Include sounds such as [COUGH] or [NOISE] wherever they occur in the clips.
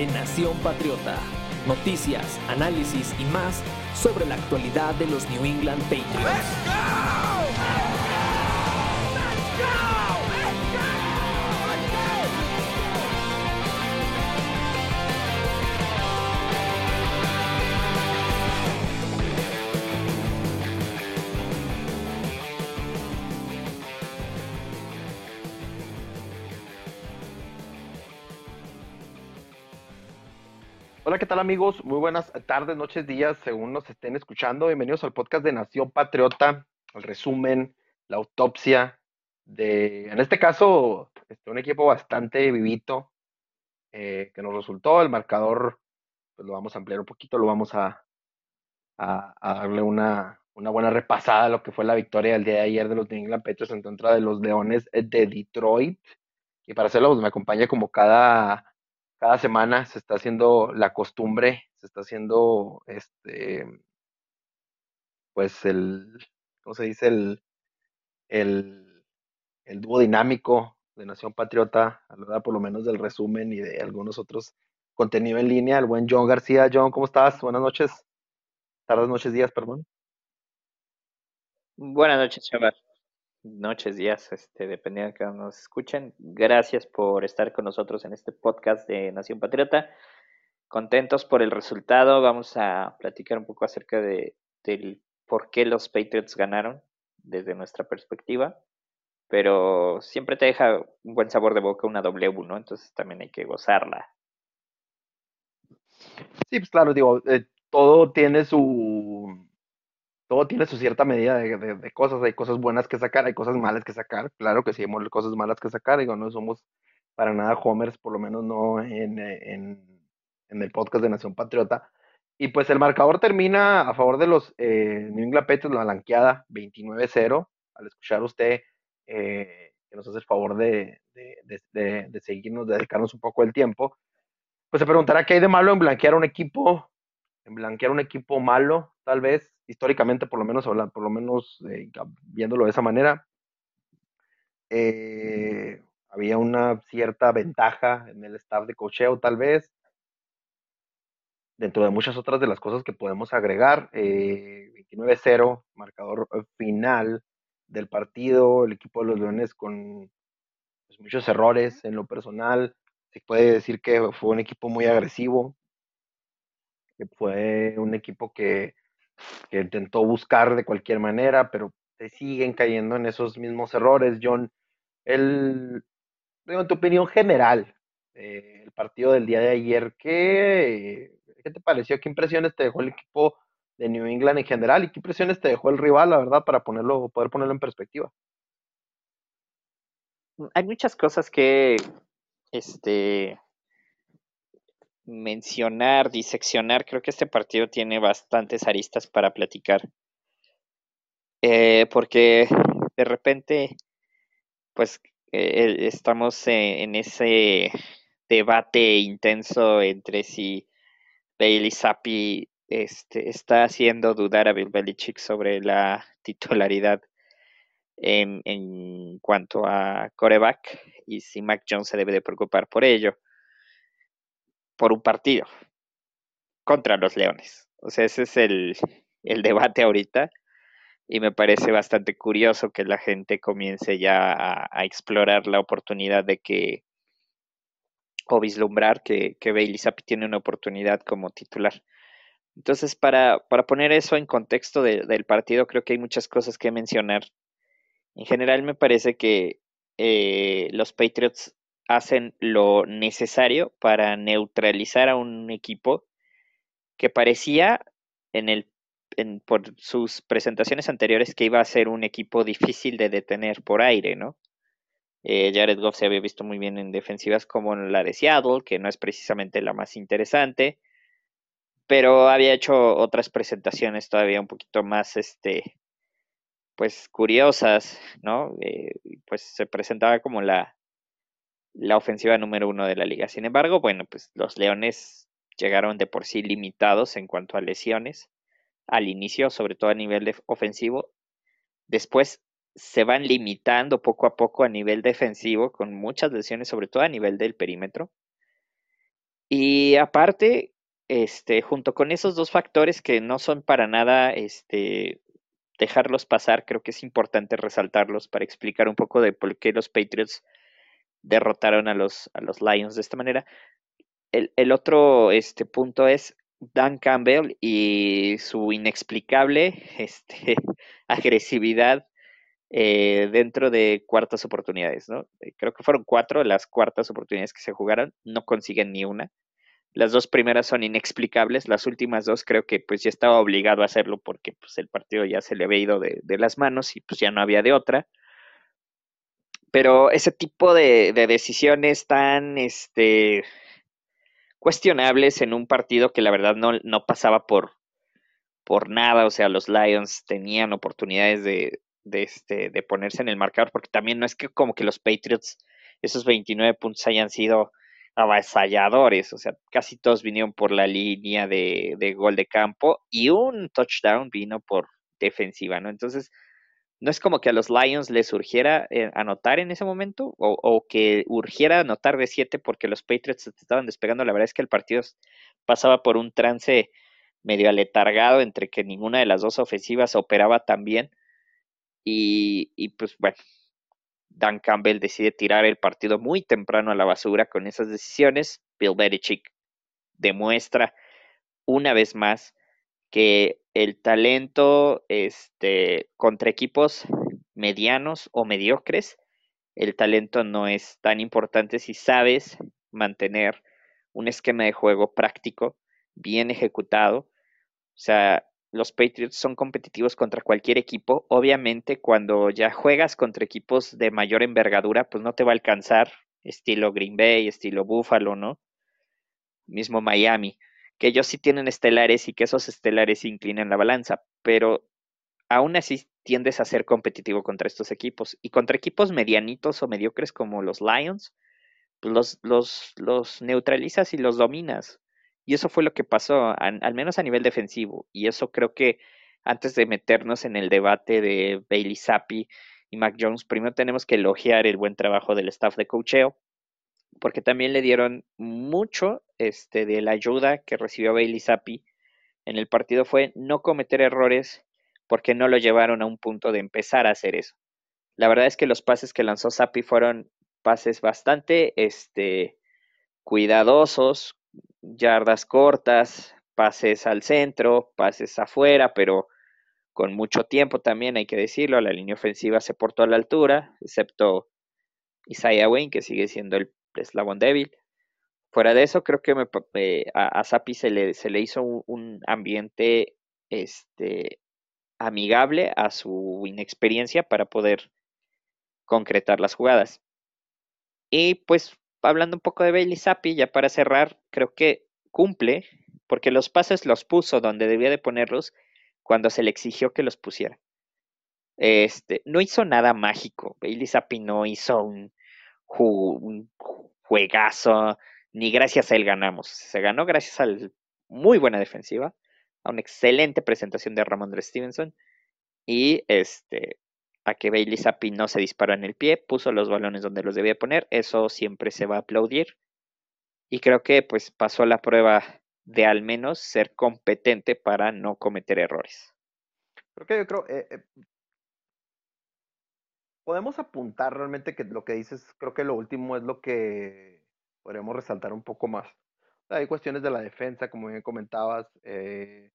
de Nación Patriota. Noticias, análisis y más sobre la actualidad de los New England Patriots. Tal amigos? Muy buenas tardes, noches, días, según nos estén escuchando. Bienvenidos al podcast de Nación Patriota, el resumen, la autopsia de, en este caso, este, un equipo bastante vivito eh, que nos resultó. El marcador, pues lo vamos a ampliar un poquito, lo vamos a, darle una, una, buena repasada a lo que fue la victoria del día de ayer de los New England Patriots en contra de los Leones de Detroit. Y para hacerlo, pues me acompaña como cada cada semana se está haciendo la costumbre, se está haciendo este, pues el, ¿cómo se dice? El, el, el dúo dinámico de Nación Patriota, hora por lo menos del resumen y de algunos otros contenidos en línea, el buen John García. John, ¿cómo estás? Buenas noches. Tardes, noches, días, perdón. Buenas noches, Chaval noches, días, este, dependiendo de que nos escuchen. Gracias por estar con nosotros en este podcast de Nación Patriota. Contentos por el resultado. Vamos a platicar un poco acerca de, del por qué los Patriots ganaron desde nuestra perspectiva. Pero siempre te deja un buen sabor de boca una W, ¿no? Entonces también hay que gozarla. Sí, pues claro, digo, eh, todo tiene su todo tiene su cierta medida de, cosas, hay cosas buenas que sacar, hay cosas malas que sacar, claro que sí hay cosas malas que sacar, digo, no somos para nada homers, por lo menos no en, el podcast de Nación Patriota. Y pues el marcador termina a favor de los eh, New England Patriots, la blanqueada 29-0, al escuchar usted eh, que nos hace el favor de, de, seguirnos, de dedicarnos un poco el tiempo, pues se preguntará qué hay de malo en blanquear un equipo, en blanquear un equipo malo, tal vez, históricamente, por lo menos, por lo menos eh, viéndolo de esa manera, eh, había una cierta ventaja en el staff de cocheo, tal vez, dentro de muchas otras de las cosas que podemos agregar. 29-0, eh, marcador final del partido, el equipo de los Leones con pues, muchos errores en lo personal. Se puede decir que fue un equipo muy agresivo, que fue un equipo que que intentó buscar de cualquier manera, pero te siguen cayendo en esos mismos errores, John. El, en tu opinión general, eh, el partido del día de ayer, ¿qué, ¿qué te pareció? ¿Qué impresiones te dejó el equipo de New England en general y qué impresiones te dejó el rival, la verdad, para ponerlo, poder ponerlo en perspectiva? Hay muchas cosas que este, mencionar, diseccionar, creo que este partido tiene bastantes aristas para platicar. Eh, porque de repente, pues eh, estamos en, ese debate intenso entre si Bailey Zappi este, está haciendo dudar a Bill Belichick sobre la titularidad en, en cuanto a coreback y si Mac Jones se debe de preocupar por ello por un partido contra los Leones. O sea, ese es el, debate ahorita y me parece bastante curioso que la gente comience ya a, explorar la oportunidad de que, o vislumbrar que, que Bailey Zappi tiene una oportunidad como titular. Entonces, para, poner eso en contexto del partido, creo que hay muchas cosas que mencionar. En general, me parece que eh, los Patriots hacen lo necesario para neutralizar a un equipo que parecía en el por sus presentaciones anteriores que iba a ser un equipo difícil de detener por aire, ¿no? Eh, Jared Goff se había visto muy bien en defensivas como la de Seattle, que no es precisamente la más interesante, pero había hecho otras presentaciones todavía un poquito más, este, pues curiosas, ¿no? Eh, pues se presentaba como la, la ofensiva número uno de la liga. Sin embargo, bueno, pues los Leones llegaron de por sí limitados en cuanto a lesiones al inicio, sobre todo a nivel ofensivo. Después se van limitando poco a poco a nivel defensivo, con muchas lesiones, sobre todo a nivel del perímetro. Y aparte, este, junto con esos dos factores que no son para nada este, dejarlos pasar, creo que es importante resaltarlos para explicar un poco de por qué los Patriots derrotaron a los, a los Lions de esta manera. El, el otro este, punto es Dan Campbell y su inexplicable [LAUGHS] este, agresividad eh, dentro de cuartas oportunidades, ¿no? Eh, creo que fueron cuatro las cuartas oportunidades que se jugaron, no consiguen ni una. Las dos primeras son inexplicables, las últimas dos creo que pues ya estaba obligado a hacerlo porque pues el partido ya se le había ido de, las manos y pues ya no había de otra. Pero ese tipo de, de decisiones tan este, cuestionables en un partido que la verdad no, no pasaba por, por nada, o sea, los Lions tenían oportunidades de, de, este, de ponerse en el marcador, porque también no es que como que los Patriots, esos 29 puntos hayan sido avasalladores, o sea, casi todos vinieron por la línea de, de gol de campo y un touchdown vino por defensiva, ¿no? Entonces, no es como que a los Lions les urgiera eh, anotar en ese momento o, que urgiera anotar de 7 porque los Patriots estaban despegando. La verdad es que el partido pasaba por un trance medio aletargado entre que ninguna de las dos ofensivas operaba tan bien y, pues bueno, Dan Campbell decide tirar el partido muy temprano a la basura con esas decisiones. Bill Belichick demuestra una vez más que el talento este, contra equipos medianos o mediocres, el talento no es tan importante si sabes mantener un esquema de juego práctico, bien ejecutado. O sea, los Patriots son competitivos contra cualquier equipo. Obviamente, cuando ya juegas contra equipos de mayor envergadura, pues no te va a alcanzar, estilo Green Bay, estilo Buffalo, ¿no? Mismo Miami, que ellos sí tienen estelares y que esos estelares inclinan la balanza, pero aún así tiendes a ser competitivo contra estos equipos. Y contra equipos medianitos o mediocres como los Lions, pues los, los, neutralizas y los dominas. Y eso fue lo que pasó, al menos a nivel defensivo. Y eso creo que antes de meternos en el debate de Bailey Zappi y Mac Jones, primero tenemos que elogiar el buen trabajo del staff de cocheo, porque también le dieron mucho este, de la ayuda que recibió Bailey Zappi en el partido fue no cometer errores porque no lo llevaron a un punto de empezar a hacer eso. La verdad es que los pases que lanzó Zappi fueron pases bastante este, cuidadosos, yardas cortas, pases al centro, pases afuera, pero con mucho tiempo también, hay que decirlo, la línea ofensiva se portó a la altura, excepto Isaiah Wayne, que sigue siendo el eslabón débil. Fuera de eso, creo que a, Sapi se le, se le hizo un, ambiente este, amigable a su inexperiencia para poder concretar las jugadas. Y pues hablando un poco de Bailey Zappi, ya para cerrar, creo que cumple, porque los pases los puso donde debía de ponerlos cuando se le exigió que los pusiera. Este, no hizo nada mágico. Bailey Zappi no hizo un, juegazo, ni gracias a él ganamos. Se ganó gracias a muy buena defensiva, a una excelente presentación de Ramondre Stevenson y este a que Bailey Zappi no se disparó en el pie, puso los balones donde los debía poner, eso siempre se va a aplaudir. Y creo que pues pasó la prueba de al menos ser competente para no cometer errores. Creo que yo creo, eh, eh, podemos apuntar realmente que lo que dices, creo que lo último es lo que podríamos resaltar un poco más. Hay cuestiones de la defensa, como bien comentabas, eh,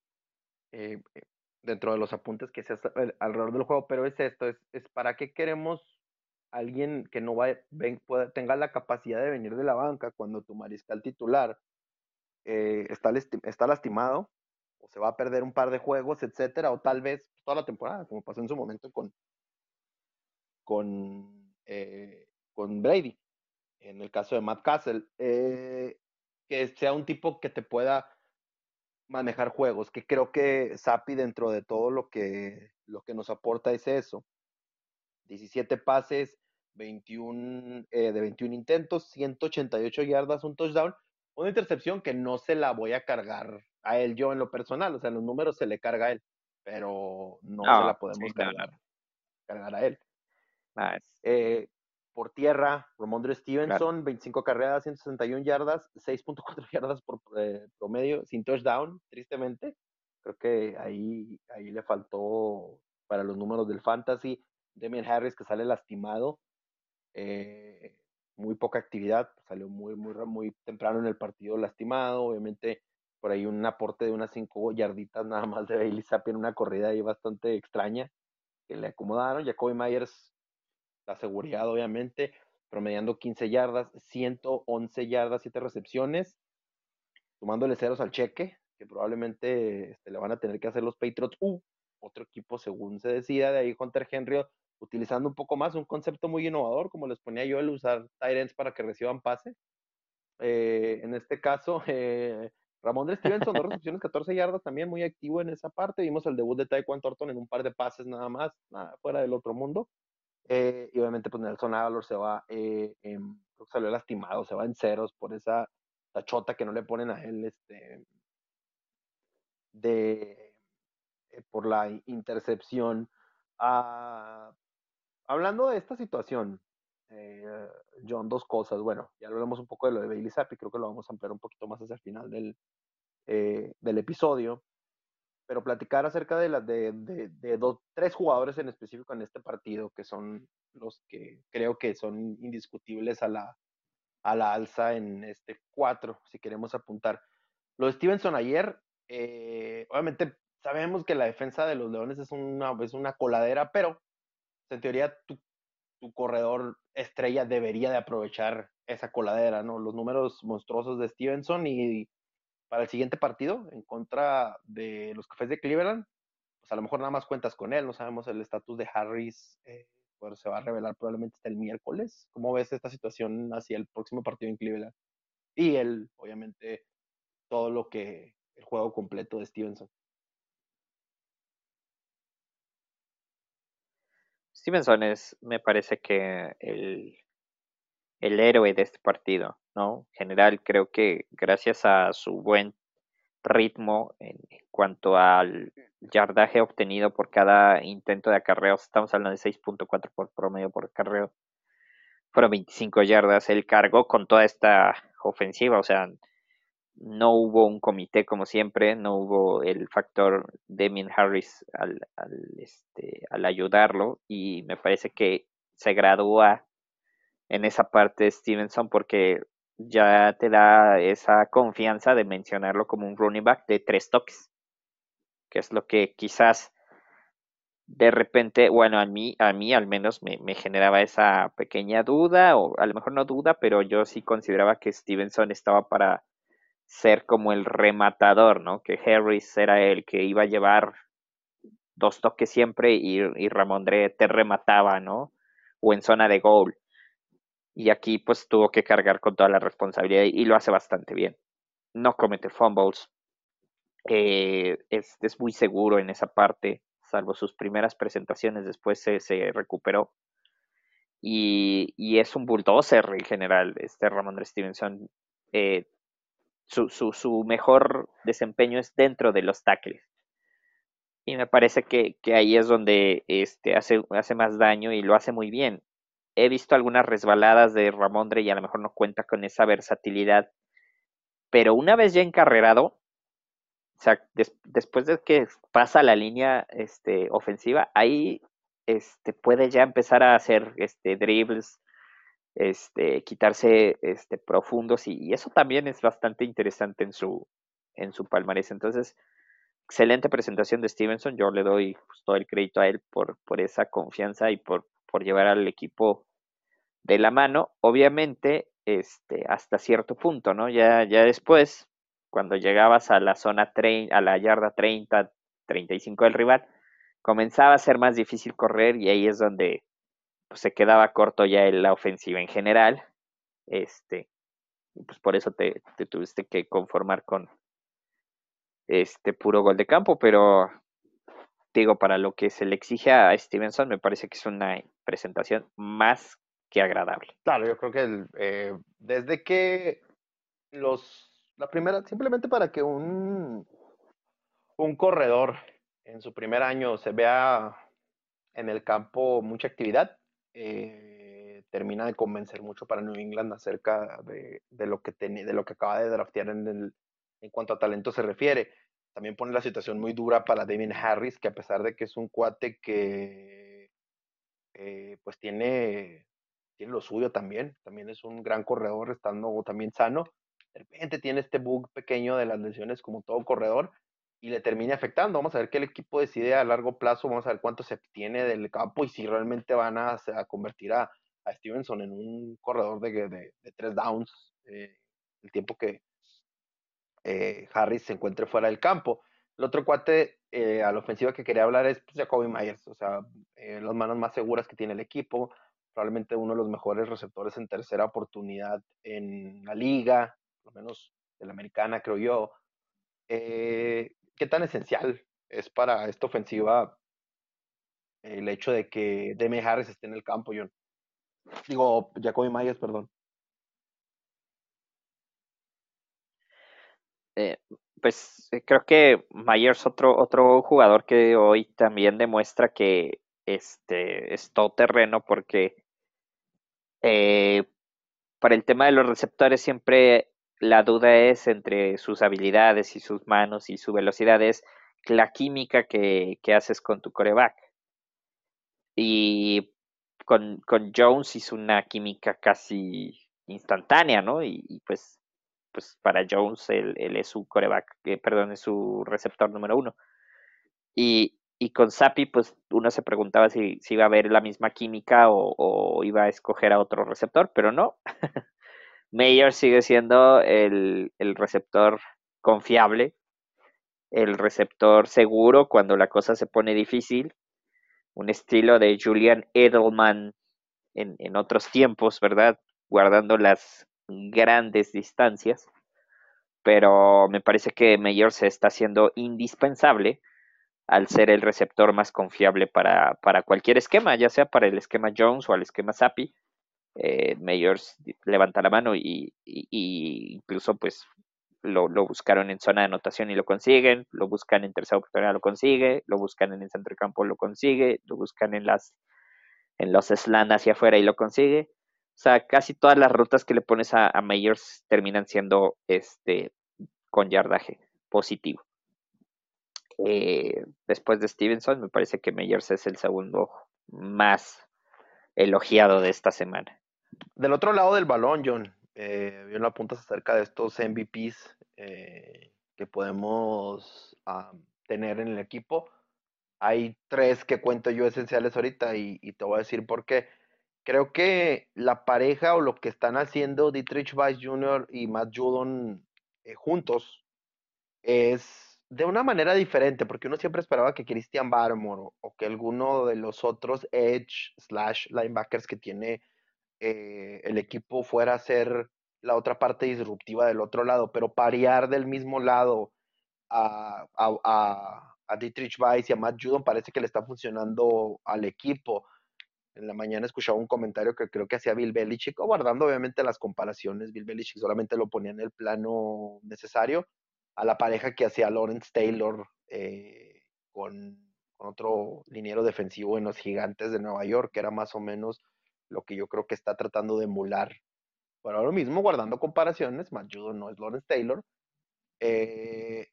dentro de los apuntes que se hace alrededor del juego, pero es esto, es, es para qué queremos alguien que no va, ven, pueda, tenga la capacidad de venir de la banca cuando tu mariscal titular eh, está, está lastimado o se va a perder un par de juegos, etcétera, o tal vez toda la temporada, como pasó en su momento con, con, eh, con Brady, en el caso de Matt Castle, eh, que sea un tipo que te pueda manejar juegos, que creo que Sapi dentro de todo lo que, lo que nos aporta es eso. 17 pases, 21, eh, de 21 intentos, 188 yardas, un touchdown, una intercepción que no se la voy a cargar a él yo en lo personal, o sea, los números se le carga a él, pero no, se la podemos cargar, cargar, a él. Eh, por tierra, Ramondre Stevenson, 25 carreras, 161 yardas, 6.4 [LAUGHS] yardas por eh, promedio, sin touchdown, tristemente. Creo que ahí, ahí le faltó para los números del fantasy. Demian Harris, que sale lastimado. Eh, muy poca actividad, salió muy, muy, muy temprano en el partido lastimado. Obviamente, por ahí un aporte de unas 5 yarditas nada más de Bailey Zappi en una corrida ahí bastante extraña que le acomodaron. Jacoby Myers, la seguridad, obviamente, promediando 15 yardas, 111 yardas, 7 recepciones, sumándole ceros al cheque, que probablemente este, le van a tener que hacer los Patriots u otro equipo según se decida. De ahí Hunter Henry utilizando un poco más un concepto muy innovador, como les ponía yo, el usar Tyrants para que reciban pase. Eh, en este caso, [LAUGHS] eh, Ramón de Stevenson, dos recepciones, 14 yardas, también muy activo en esa parte. Vimos el debut de Taekwondo Thornton en un par de pases nada más, nada fuera del otro mundo. Eh, y obviamente, pues Nelson Aguilar se va, eh, creo que salió lastimado, se va en ceros por esa tachota que no le ponen a él, este, de, eh, por la intercepción. Ah, hablando de esta situación, eh, John, dos cosas. Bueno, ya hablamos un poco de lo de Bailey Zappi, creo que lo vamos a ampliar un poquito más hacia el final del, del episodio. Pero platicar acerca de, las de, de, dos, tres jugadores en específico en este partido, que son los que creo que son indiscutibles a la, a la alza en este cuatro, si queremos apuntar. Lo de Stevenson ayer, eh, obviamente sabemos que la defensa de los Leones es una, es una coladera, pero en teoría tu, tu corredor estrella debería de aprovechar esa coladera, ¿no? Los números monstruosos de Stevenson y para el siguiente partido en contra de los Cafés de Cleveland, pues a lo mejor nada más cuentas con él, no sabemos el estatus de Harris, eh, se va a revelar probablemente hasta el miércoles. ¿Cómo ves esta situación hacia el próximo partido en Cleveland? Y él, obviamente, todo lo que el juego completo de Stevenson. Stevenson es, me parece que el, el héroe de este partido, ¿no? En general, creo que gracias a su buen ritmo en, cuanto al yardaje obtenido por cada intento de acarreo, estamos hablando de 6.4 por promedio por acarreo, fueron 25 yardas, él cargó con toda esta ofensiva, o sea, no hubo un comité como siempre, no hubo el factor Damien Harris al, este, al ayudarlo y me parece que se gradúa en esa parte Stevenson porque ya te da esa confianza de mencionarlo como un running back de tres toques, que es lo que quizás de repente, bueno, a mí, a mí al menos me, generaba esa pequeña duda, o a lo mejor no duda, pero yo sí consideraba que Stevenson estaba para ser como el rematador, ¿no? Que Harris era el que iba a llevar dos toques siempre y, y Ramondre te remataba, ¿no? O en zona de goal. Y aquí pues tuvo que cargar con toda la responsabilidad y lo hace bastante bien. No comete fumbles. Eh, es, es, muy seguro en esa parte, salvo sus primeras presentaciones, después se, se recuperó. Y, y, es un bulldozer en general, este Ramondre Stevenson. Eh, su, su, su, mejor desempeño es dentro de los tackles. Y me parece que, que ahí es donde este, hace, hace, más daño y lo hace muy bien. He visto algunas resbaladas de Ramondre y a lo mejor no cuenta con esa versatilidad. Pero una vez ya encarrerado, o sea, des, después de que pasa la línea este, ofensiva, ahí este, puede ya empezar a hacer este, dribbles, este, quitarse este, profundos y, y, eso también es bastante interesante en su, en su palmarés. Entonces, excelente presentación de Stevenson, yo le doy pues, todo el crédito a él por, por esa confianza y por, por llevar al equipo de la mano, obviamente, este, hasta cierto punto, ¿no? Ya, ya después, cuando llegabas a la zona, a la yarda 30, 35 del rival, comenzaba a ser más difícil correr y ahí es donde pues se quedaba corto ya en la ofensiva en general. Este, pues por eso te, te, tuviste que conformar con este puro gol de campo, pero digo, para lo que se le exige a Stevenson, me parece que es una presentación más que agradable. Claro, yo creo que el, eh, desde que los, la primera, simplemente para que un, un corredor en su primer año se vea en el campo mucha actividad, eh, termina de convencer mucho para New England acerca de, lo, que de lo que acaba de draftear en, el, en cuanto a talento se refiere. También pone la situación muy dura para Damien Harris, que a pesar de que es un cuate que eh, pues tiene, tiene lo suyo también, también es un gran corredor, estando también sano, de repente tiene este bug pequeño de las lesiones como todo corredor y le termina afectando. Vamos a ver qué el equipo decide a largo plazo, vamos a ver cuánto se obtiene del campo y si realmente van a, convertir a, Stevenson en un corredor de, tres downs eh, el tiempo que eh, Harris se encuentre fuera del campo. El otro cuate eh, a la ofensiva que quería hablar es pues, Jacoby Myers, o sea, las manos más seguras que tiene el equipo, probablemente uno de los mejores receptores en tercera oportunidad en la liga, por lo menos de la americana, creo yo. Eh, ¿Qué tan esencial es para esta ofensiva el hecho de que Demi Harris esté en el campo, John? Digo, Jacoby Myers, perdón. Eh, pues eh, creo que Myers otro otro jugador que hoy también demuestra que este es todo terreno porque para el tema de los receptores siempre la duda es entre sus habilidades y sus manos y su velocidad, es la química que, haces con tu coreback. Y con, Jones hizo una química casi instantánea, ¿no? Y, pues, pues para Jones él, es su coreback, eh, perdón, es su receptor número uno. Y, con Sapi, pues uno se preguntaba si, si, iba a haber la misma química o, iba a escoger a otro receptor, pero no. [LAUGHS] Mayer sigue siendo el, receptor confiable, el receptor seguro cuando la cosa se pone difícil, un estilo de Julian Edelman en, otros tiempos, ¿verdad? Guardando las grandes distancias, pero me parece que Mayer se está haciendo indispensable al ser el receptor más confiable para, para cualquier esquema, ya sea para el esquema Jones o el esquema Sapi eh, Mayors levanta la mano y, incluso pues lo, buscaron en zona de anotación y lo consiguen, lo buscan en tercera oportunidad, lo consigue, lo buscan en el centro de campo, lo consigue, lo buscan en las en los slants hacia afuera y lo consigue. O sea, casi todas las rutas que le pones a, a Mayors terminan siendo este con yardaje positivo. Eh, después de Stevenson, me parece que Mayors es el segundo más elogiado de esta semana. Del otro lado del balón, John, eh, bien lo apuntas acerca de estos MVPs eh, que podemos ah, tener en el equipo. Hay tres que cuento yo esenciales ahorita y, te voy a decir por qué. Creo que la pareja o lo que están haciendo Dietrich Weiss Jr. y Matt Judon eh, juntos es de una manera diferente, porque uno siempre esperaba que Christian Barmore o que alguno de los otros edge slash linebackers que tiene eh, el equipo fuera a ser la otra parte disruptiva del otro lado, pero parear del mismo lado a, a, Dietrich Weiss y a Matt Judon parece que le está funcionando al equipo. En la mañana escuchaba un comentario que creo que hacía Bill Belichick, guardando obviamente las comparaciones, Bill Belichick solamente lo ponía en el plano necesario, a la pareja que hacía Lawrence Taylor eh, con, otro liniero defensivo en los gigantes de Nueva York, que era más o menos lo que yo creo que está tratando de emular. Pero ahora mismo, guardando comparaciones, Matt no es Lawrence Taylor. Eh,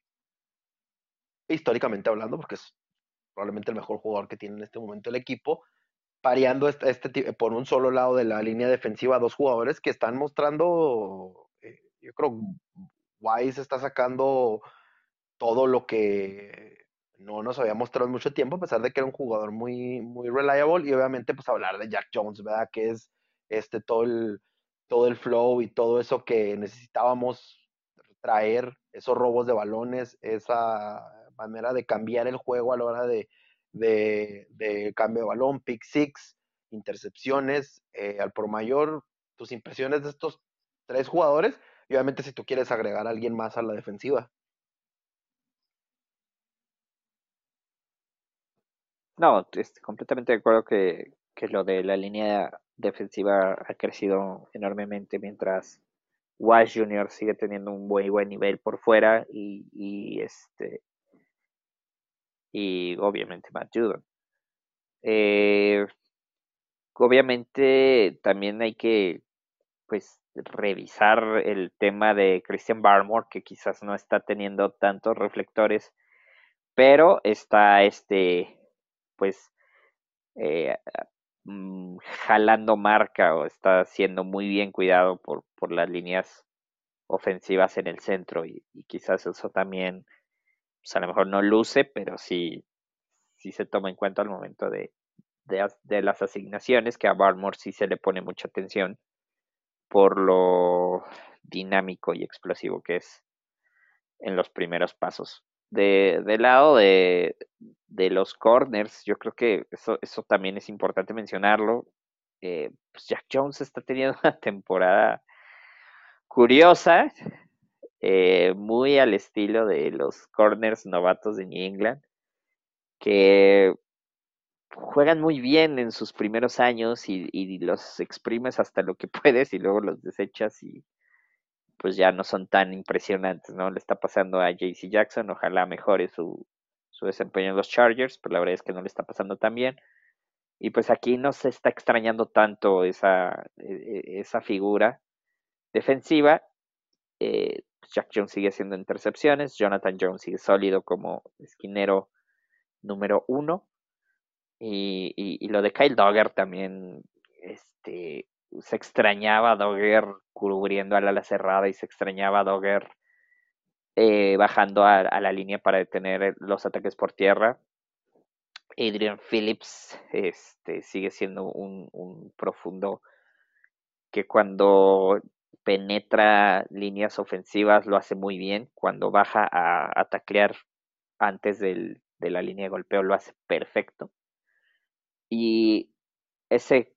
históricamente hablando, porque es probablemente el mejor jugador que tiene en este momento el equipo, pareando este, este, por un solo lado de la línea defensiva dos jugadores que están mostrando, eh, yo creo, Wise está sacando todo lo que no nos había mostrado en mucho tiempo, a pesar de que era un jugador muy, muy reliable, y obviamente pues hablar de Jack Jones, ¿verdad? Que es este todo el, todo el flow y todo eso que necesitábamos traer, esos robos de balones, esa manera de cambiar el juego a la hora de, de, cambio de balón, pick six, intercepciones, eh, al por mayor, tus impresiones de estos tres jugadores, y obviamente si tú quieres agregar a alguien más a la defensiva. No, estoy completamente de acuerdo que, lo de la línea defensiva ha crecido enormemente mientras Wash Jr. sigue teniendo un buen buen nivel por fuera y, este y obviamente Matt Judon. Eh, obviamente también hay que pues revisar el tema de Christian Barmore, que quizás no está teniendo tantos reflectores, pero está este pues eh, mm, jalando marca o está siendo muy bien cuidado por, por las líneas ofensivas en el centro y, quizás eso también pues a lo mejor no luce, pero sí, se toma en cuenta al momento de, de, las asignaciones, que a Barmore sí se le pone mucha atención por lo dinámico y explosivo que es en los primeros pasos. De, del lado de, de, los corners, yo creo que eso, eso también es importante mencionarlo. Eh, pues Jack Jones está teniendo [LAUGHS] una temporada curiosa, eh, muy al estilo de los corners novatos de New England, que juegan muy bien en sus primeros años y, los exprimes hasta lo que [LAUGHS] puedes y luego los desechas y pues ya no son tan impresionantes, ¿no? Le está pasando a JC Jackson, ojalá mejore su, su desempeño en los Chargers, pero la verdad es que no le está pasando tan bien. Y pues aquí no se está extrañando tanto esa, e, e, esa figura defensiva. Eh, Jack Jones sigue haciendo intercepciones, Jonathan Jones sigue sólido como esquinero número uno. Y, lo de Kyle Dogger también, este, se extrañaba a Dogger cubriendo al ala cerrada y se extrañaba a Dogger eh, bajando a, la línea para detener los ataques por tierra. Adrian Phillips este, sigue siendo un, un profundo que cuando penetra líneas ofensivas lo hace muy bien. Cuando baja a, a taclear antes de la línea de golpeo lo hace perfecto. Y ese,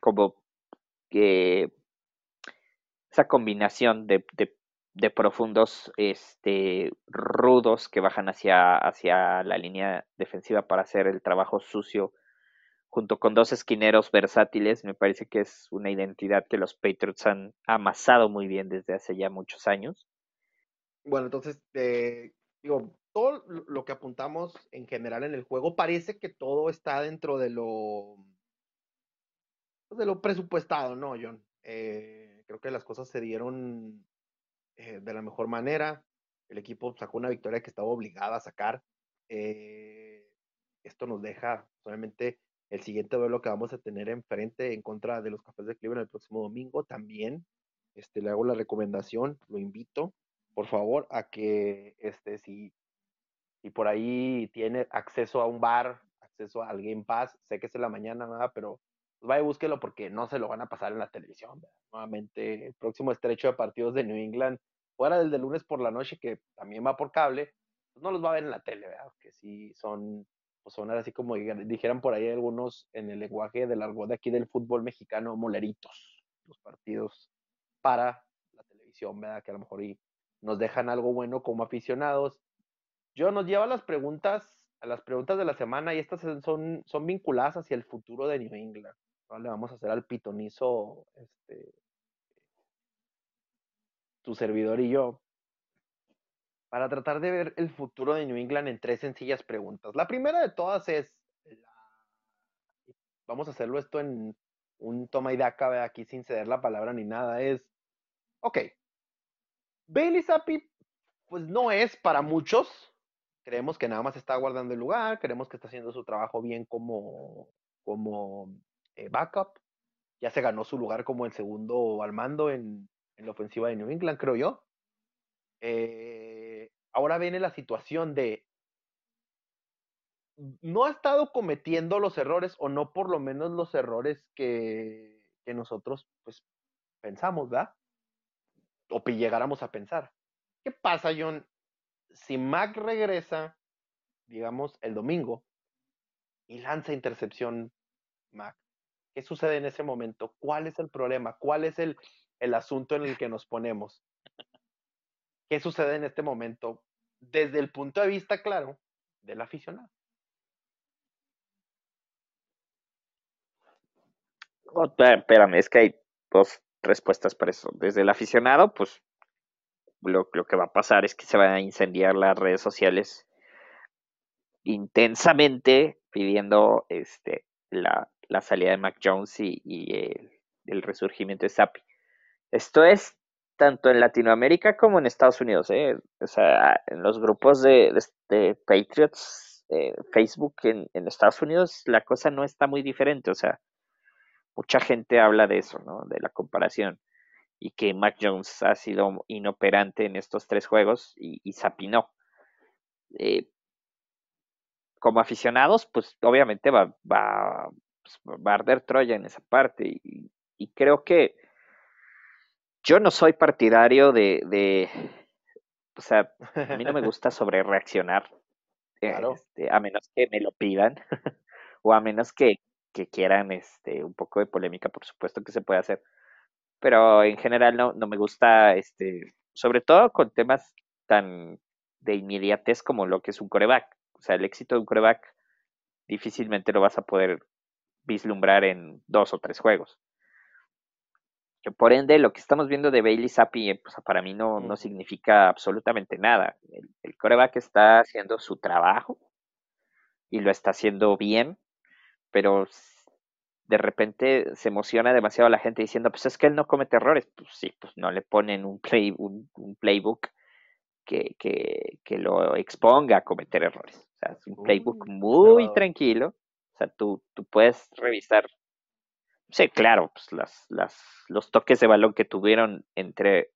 como que, esa combinación de, de, profundos este, rudos que bajan hacia, hacia la línea defensiva para hacer el trabajo sucio junto con dos esquineros versátiles, me parece que es una identidad que los Patriots han amasado muy bien desde hace ya muchos años. Bueno, entonces, eh, digo, todo lo que apuntamos en general en el juego parece que todo está dentro de lo pues, de lo presupuestado, ¿no, John? Eh, creo que las cosas se dieron eh, de la mejor manera. El equipo sacó una victoria que estaba obligada a sacar. Eh, esto nos deja solamente el siguiente duelo que vamos a tener enfrente en contra de los Cafés de Cleveland el próximo domingo. También este, le hago la recomendación, lo invito, por favor, a que este, si y por ahí tiene acceso a un bar, acceso al Game Pass, sé que es en la mañana, nada, pero pues vaya, búsquelo porque no se lo van a pasar en la televisión. Nuevamente, el próximo estrecho de partidos de New England, fuera del de lunes por la noche, que también va por cable, pues no los va a ver en la tele, ¿verdad? Que sí son, pues son así como dijeran por ahí algunos en el lenguaje del argot de aquí del fútbol mexicano, moleritos, los partidos para la televisión, ¿verdad? Que a lo mejor y nos dejan algo bueno como aficionados yo nos lleva a las preguntas, a las preguntas de la semana y estas son, son vinculadas hacia el futuro de New England. Le vamos a hacer al pitonizo, este, tu servidor y yo, para tratar de ver el futuro de New England en tres sencillas preguntas. La primera de todas es, vamos a hacerlo esto en un toma y daca, aquí sin ceder la palabra ni nada, es, ok, Bailey Zappi, pues no es para muchos, creemos que nada más está guardando el lugar, creemos que está haciendo su trabajo bien como, como eh, backup. Ya se ganó su lugar como el segundo al mando en, la ofensiva de New England, creo yo. Eh, ahora viene la situación de no ha estado cometiendo los errores o no por lo menos los errores que, que nosotros pues pensamos, ¿verdad? O llegáramos a pensar. ¿Qué pasa, John, si Mac regresa, digamos, el domingo y lanza intercepción Mac, ¿qué sucede en ese momento? ¿Cuál es el problema? ¿Cuál es el, el asunto en el que nos ponemos? ¿Qué sucede en este momento desde el punto de vista, claro, del aficionado? Espérame, es que hay dos respuestas para eso. Desde el aficionado, pues lo, que va a pasar es que se van a incendiar las redes sociales intensamente pidiendo este, la, la salida de Mac Jones y, el, resurgimiento de Sapi. Esto es tanto en Latinoamérica como en Estados Unidos. ¿eh? O sea, en los grupos de, Patriots, eh, Facebook en, Estados Unidos, la cosa no está muy diferente. O sea, mucha gente habla de eso, ¿no? De la comparación. Y que Mac Jones ha sido inoperante en estos tres juegos y, y Sapi no. Eh, como aficionados, pues obviamente va, va, pues, va a arder Troya en esa parte. Y, creo que yo no soy partidario de, de, o sea, a mí no me [LAUGHS] gusta sobre reaccionar, este, a menos que me lo pidan, [LAUGHS] o a menos que, que, quieran este, un poco de polémica, por supuesto que se puede hacer. Pero en general no, no me gusta, este, sobre todo con temas tan de inmediatez como lo que es un coreback. O sea, el éxito de un coreback difícilmente lo vas a poder vislumbrar en dos o tres juegos. Que por ende, lo que estamos viendo de Bailey Zappi, pues para mí no, no significa absolutamente nada. El, coreback está haciendo su trabajo y lo está haciendo bien, pero de repente se emociona demasiado la gente diciendo, pues es que él no comete errores. Pues sí, pues no le ponen un, play, un playbook que, que, lo exponga a cometer errores. O sea, es un playbook muy tranquilo. O sea, tú, tú puedes revisar. Sí, claro, pues las, las, los toques de balón que tuvieron entre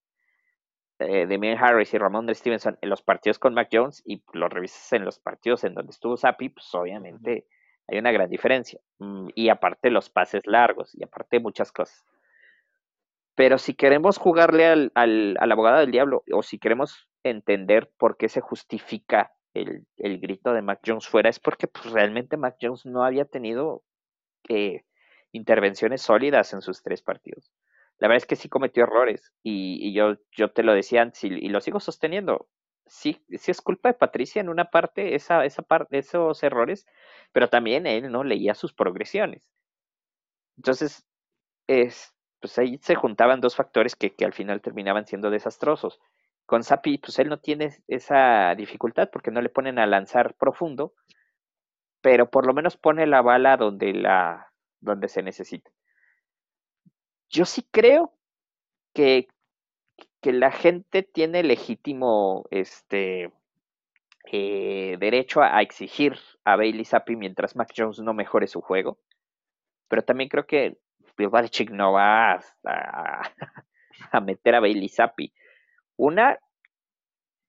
eh, Demian Harris y Ramón de Stevenson en los partidos con Mac Jones y lo revisas en los partidos en donde estuvo Sapi, pues obviamente hay una gran diferencia. Mm, y aparte los pases largos y aparte muchas cosas. Pero si queremos jugarle al, al, al abogado del diablo o si queremos entender por qué se justifica el, grito de Mac Jones fuera, es porque pues, realmente Mac Jones no había tenido eh, intervenciones sólidas en sus tres partidos. La verdad es que sí cometió errores y, yo, yo te lo decía antes y, lo sigo sosteniendo. Sí, sí es culpa de Patricia en una parte, esa, esos errores, pero también él no leía sus progresiones. Entonces, es, pues ahí se juntaban dos factores que, que al final terminaban siendo desastrosos. Con Sapi, pues él no tiene esa dificultad porque no le ponen a lanzar profundo, pero por lo menos pone la bala donde, la, donde se necesita. Yo sí creo que, que la gente tiene legítimo este, eh, derecho a, exigir a Bailey Zappi mientras Mac Jones no mejore su juego. Pero también creo que Bill Belichick no va a, [LAUGHS] a meter a Bailey Zappi. Una,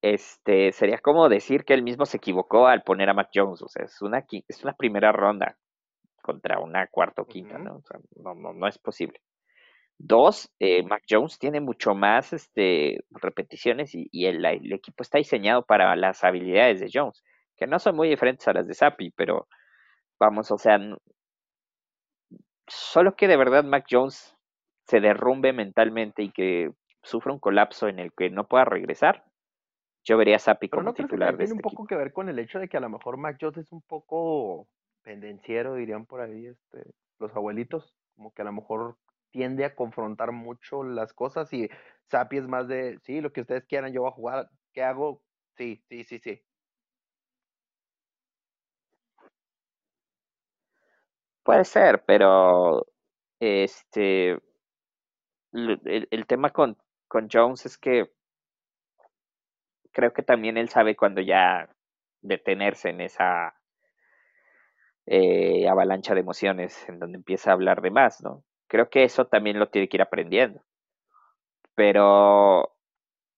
este, sería como decir que él mismo se equivocó al poner a Mac Jones. O sea, es una, es una primera ronda contra una cuarta o quinta, ¿no? O sea, no, no, no es posible. Dos, eh, Mac Jones tiene mucho más este, repeticiones y, el, el, equipo está diseñado para las habilidades de Jones, que no son muy diferentes a las de Sapi, pero vamos, o sea, solo que de verdad Mac Jones se derrumbe mentalmente y que sufre un colapso en el que no pueda regresar, yo vería a Sapi como titular que tiene un este poco que ver con el hecho de que a lo mejor Mac Jones es un poco pendenciero, dirían por ahí este, los abuelitos, como que a lo mejor tiende a confrontar mucho las cosas y Sapi es más de, sí, lo que ustedes quieran, yo voy a jugar, ¿qué hago? Sí, sí, sí, sí. Puede ser, pero este el, el tema con, con Jones es que creo que también él sabe cuando ya detenerse en esa eh, avalancha de emociones en donde empieza a hablar de más, ¿no? Creo que eso también lo tiene que ir aprendiendo. Pero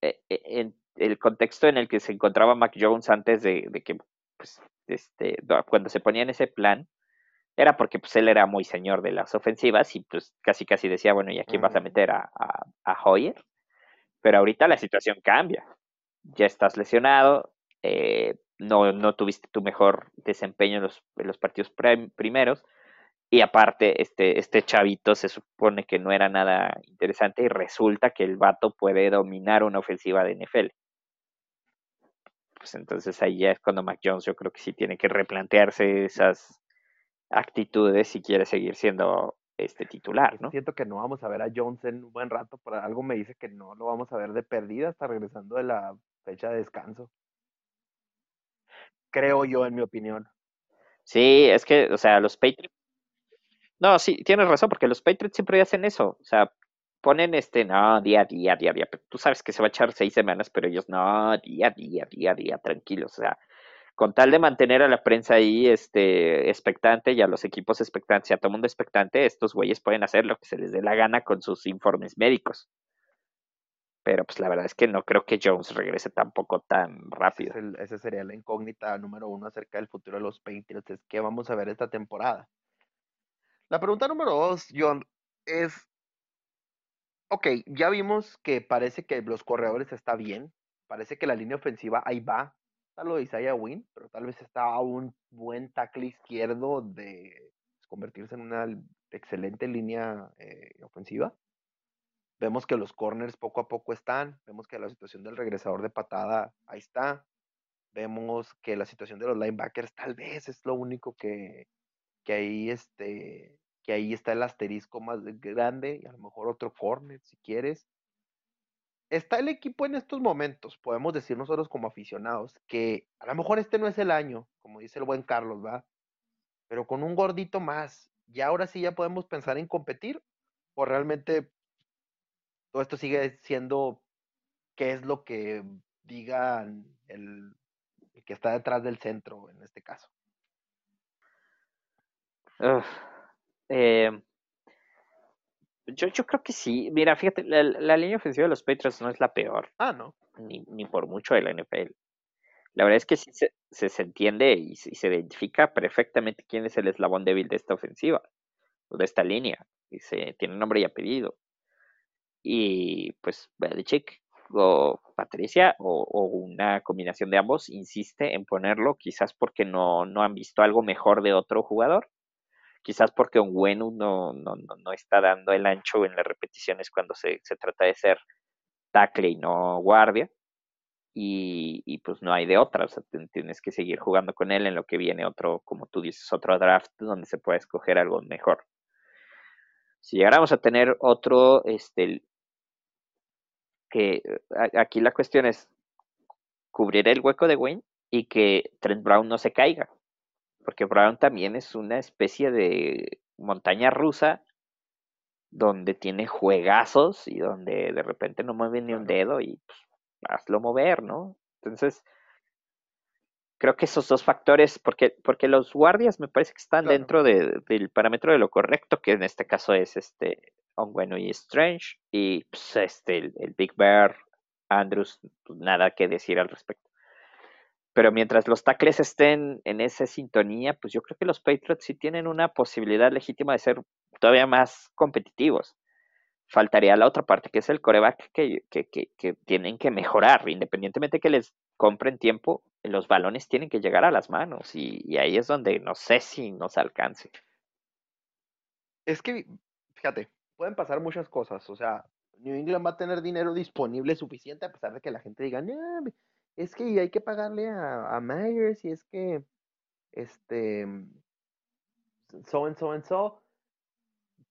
eh, eh, en el contexto en el que se encontraba Mac Jones antes de, que, pues, este, cuando se ponía en ese plan, era porque pues él era muy señor de las ofensivas y pues casi casi decía, bueno, ¿y a quién vas a meter? ¿A, a Hoyer? Pero ahorita la situación cambia. Ya estás lesionado, eh, no, no tuviste tu mejor desempeño en los, partidos primeros. Y aparte, este, este chavito se supone que no era nada interesante y resulta que el vato puede dominar una ofensiva de NFL. Pues entonces ahí ya es cuando Mac Jones yo creo que sí tiene que replantearse esas actitudes si quiere seguir siendo este titular, ¿no? Siento que no vamos a ver a Jones en un buen rato, pero algo me dice que no lo vamos a ver de perdida hasta regresando de la fecha de descanso. Creo yo, en mi opinión. Sí, es que, o sea, los Patriots, No, sí, tienes razón, porque los Patriots siempre hacen eso. O sea, ponen este, no, día a día, día a día. Tú sabes que se va a echar seis semanas, pero ellos, no, día a día, día a día, tranquilos. O sea, con tal de mantener a la prensa ahí este, expectante y a los equipos expectantes a todo mundo expectante, estos güeyes pueden hacer lo que se les dé la gana con sus informes médicos. Pero pues la verdad es que no creo que Jones regrese tampoco tan rápido. Esa sería la incógnita número uno acerca del futuro de los Patriots. Es que vamos a ver esta temporada. La pregunta número dos, John, es, ok, ya vimos que parece que los corredores está bien, parece que la línea ofensiva ahí va, está lo de Isaiah Wynn, pero tal vez está a un buen tackle izquierdo de convertirse en una excelente línea eh, ofensiva. Vemos que los corners poco a poco están, vemos que la situación del regresador de patada ahí está, vemos que la situación de los linebackers tal vez es lo único que, que ahí este que ahí está el asterisco más grande y a lo mejor otro corner si quieres. Está el equipo en estos momentos, podemos decir nosotros como aficionados, que a lo mejor este no es el año, como dice el buen Carlos, ¿va? Pero con un gordito más, y ahora sí ya podemos pensar en competir, o realmente todo esto sigue siendo qué es lo que digan el que está detrás del centro en este caso. Eh, yo, yo creo que sí. Mira, fíjate, la, línea ofensiva de los Patriots no es la peor. Ah, no. Ni, ni por mucho de la NFL. La verdad es que sí se, se, entiende y, se identifica perfectamente quién es el eslabón débil de esta ofensiva, o de esta línea. Y se tiene nombre y apellido. Y pues Belichick o Patricia o, una combinación de ambos insiste en ponerlo, quizás porque no, no han visto algo mejor de otro jugador quizás porque un bueno no, no, no, está dando el ancho en las repeticiones cuando se, se trata de ser tackle y no guardia. Y, y, pues no hay de otra, o sea, tienes que seguir jugando con él en lo que viene otro, como tú dices, otro draft donde se puede escoger algo mejor. Si llegáramos a tener otro, este, que aquí la cuestión es cubrir el hueco de Wayne y que Trent Brown no se caiga porque Brown también es una especie de montaña rusa donde tiene juegazos y donde de repente no mueve ni un dedo y pues, hazlo mover, ¿no? Entonces, creo que esos dos factores, porque, porque los guardias me parece que están dentro del parámetro de lo correcto, que en este caso es este bueno y Strange, y pues, este, el, Big Bear, Andrews, pues, nada que decir al respecto. Pero mientras los tackles estén en esa sintonía, pues yo creo que los Patriots sí tienen una posibilidad legítima de ser todavía más competitivos. Faltaría la otra parte, que es el coreback que, que, tienen que mejorar. Independientemente que les compren tiempo, los balones tienen que llegar a las manos. Y ahí es donde no sé si nos alcance. Es que, fíjate, pueden pasar muchas cosas. O sea, New England va a tener dinero disponible suficiente a pesar de que la gente diga, es que hay que pagarle a, a Myers y es que, este, so and so and so,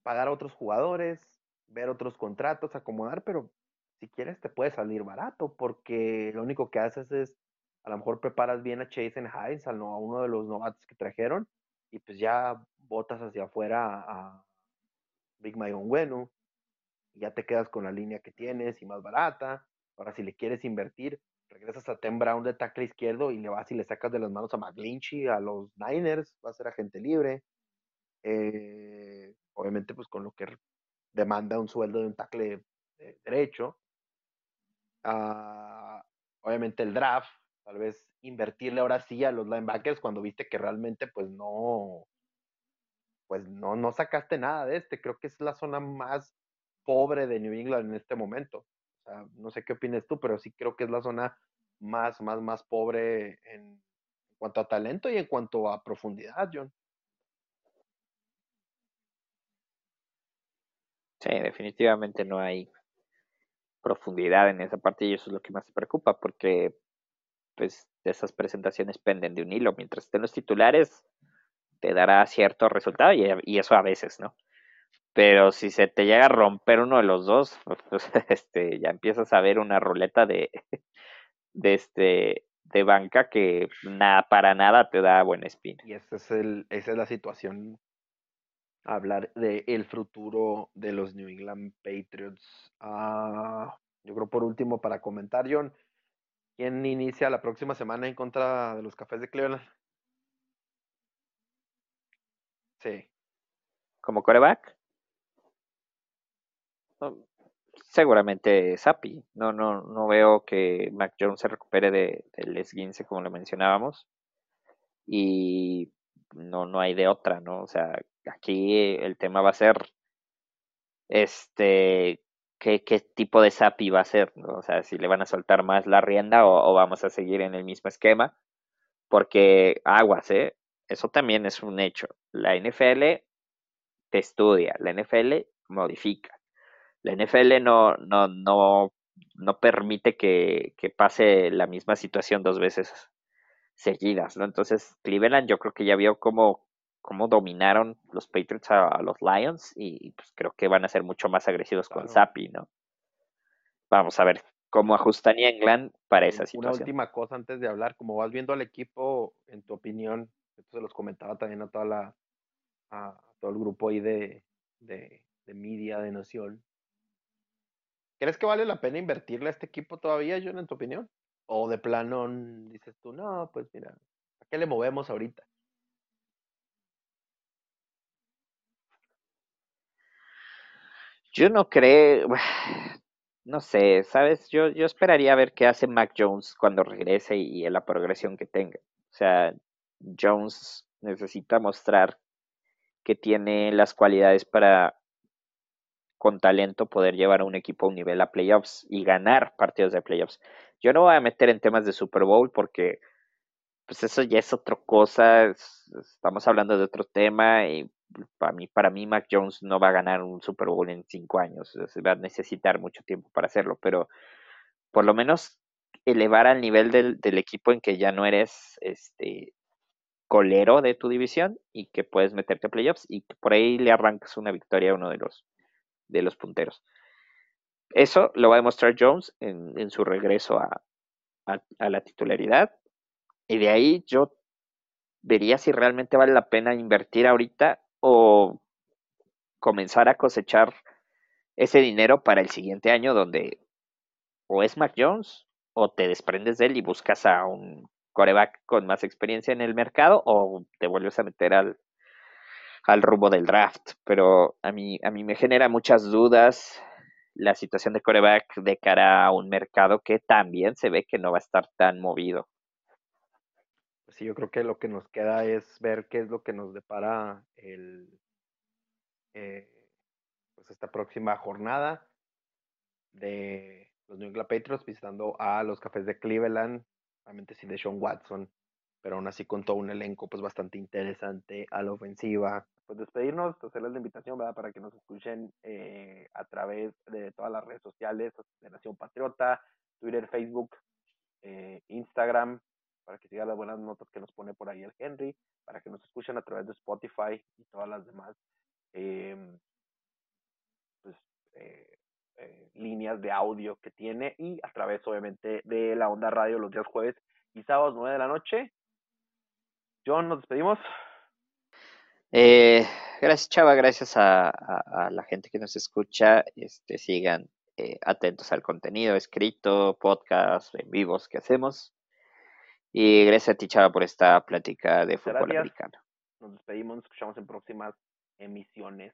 pagar a otros jugadores, ver otros contratos, acomodar, pero si quieres te puede salir barato porque lo único que haces es, a lo mejor preparas bien a Chase and Hines, a uno de los novatos que trajeron, y pues ya botas hacia afuera a Big Mayon Bueno, y ya te quedas con la línea que tienes y más barata. Ahora, si le quieres invertir, regresas a Tim Brown de tackle izquierdo y le vas y le sacas de las manos a McGlinchey, a los Niners, va a ser agente libre. Eh, obviamente, pues con lo que demanda un sueldo de un tackle derecho. Ah, obviamente el draft, tal vez invertirle ahora sí a los linebackers cuando viste que realmente pues no, pues no, no sacaste nada de este. Creo que es la zona más pobre de New England en este momento no sé qué opinas tú, pero sí creo que es la zona más, más, más pobre en, cuanto a talento y en cuanto a profundidad, John. Sí, definitivamente no hay profundidad en esa parte y eso es lo que más se preocupa porque pues esas presentaciones penden de un hilo. Mientras estén los titulares, te dará cierto resultado y, eso a veces, ¿no? Pero si se te llega a romper uno de los dos, [LAUGHS] pues, este, ya empiezas a ver una ruleta de, [LAUGHS] de este de banca que nada para nada te da buena espina. Y esa es el, esa es la situación hablar del el futuro de los New England Patriots. Ah, yo creo por último para comentar, John, ¿quién inicia la próxima semana en contra de los Cafés de Cleveland? Sí. ¿Como coreback? seguramente Sapi. No, no, no veo que Mac Jones se recupere de, del esguince como lo mencionábamos. Y no, no hay de otra, ¿no? O sea, aquí el tema va a ser este qué, qué tipo de Sapi va a ser, ¿no? O sea, si le van a soltar más la rienda o vamos a seguir en el mismo esquema. Porque aguas, ¿eh? Eso también es un hecho. La NFL te estudia, la NFL modifica. La NFL no, no, no, no permite que, que pase la misma situación dos veces seguidas, ¿no? Entonces, Cleveland yo creo que ya vio cómo, cómo dominaron los Patriots a, los Lions y pues creo que van a ser mucho más agresivos con Zappi, ¿no? Vamos a ver cómo ajusta England para esa situación. Una última cosa antes de hablar, como vas viendo al equipo, en tu opinión, esto se los comentaba también a toda la a todo el grupo ahí de, de, de media de Nación. ¿Crees que vale la pena invertirle a este equipo todavía, John, en tu opinión? O de plano dices tú, no, pues mira, ¿a qué le movemos ahorita? Yo no creo, no sé, ¿sabes? Yo, yo esperaría ver qué hace Mac Jones cuando regrese y, y la progresión que tenga. O sea, Jones necesita mostrar que tiene las cualidades para con talento poder llevar a un equipo a un nivel a playoffs y ganar partidos de playoffs. Yo no voy a meter en temas de Super Bowl porque pues eso ya es otra cosa, estamos hablando de otro tema y para mí, para mí Mac Jones no va a ganar un Super Bowl en cinco años, va a necesitar mucho tiempo para hacerlo, pero por lo menos elevar al nivel del, del equipo en que ya no eres este colero de tu división y que puedes meterte a playoffs y que por ahí le arrancas una victoria a uno de los de los punteros. Eso lo va a demostrar Jones en, su regreso a, la titularidad. Y de ahí yo vería si realmente vale la pena invertir ahorita o comenzar a cosechar ese dinero para el siguiente año donde o es Mac Jones o te desprendes de él y buscas a un coreback con más experiencia en el mercado o te vuelves a meter al, al rumbo del draft, pero a mí, a mí me genera muchas dudas la situación de coreback de cara a un mercado que también se ve que no va a estar tan movido. Pues sí, yo creo que lo que nos queda es ver qué es lo que nos depara el, eh, pues esta próxima jornada de los New England Patriots visitando a los Cafés de Cleveland, realmente sin de Sean Watson, pero aún así con todo un elenco pues bastante interesante a la ofensiva, pues despedirnos, hacerles la invitación, ¿verdad? Para que nos escuchen eh, a través de todas las redes sociales de Nación Patriota, Twitter, Facebook, eh, Instagram, para que sigan las buenas notas que nos pone por ahí el Henry, para que nos escuchen a través de Spotify y todas las demás em, pues, eh, líneas de audio que tiene y a través obviamente de la onda radio los días jueves y sábados 9 de la noche. John, nos despedimos. Eh, gracias, Chava, gracias a, la gente que nos escucha. Este, sigan eh, atentos al contenido escrito, podcast, en vivos que hacemos. Y gracias a ti, Chava, por esta plática de fútbol americano. Nos despedimos, nos escuchamos en próximas emisiones.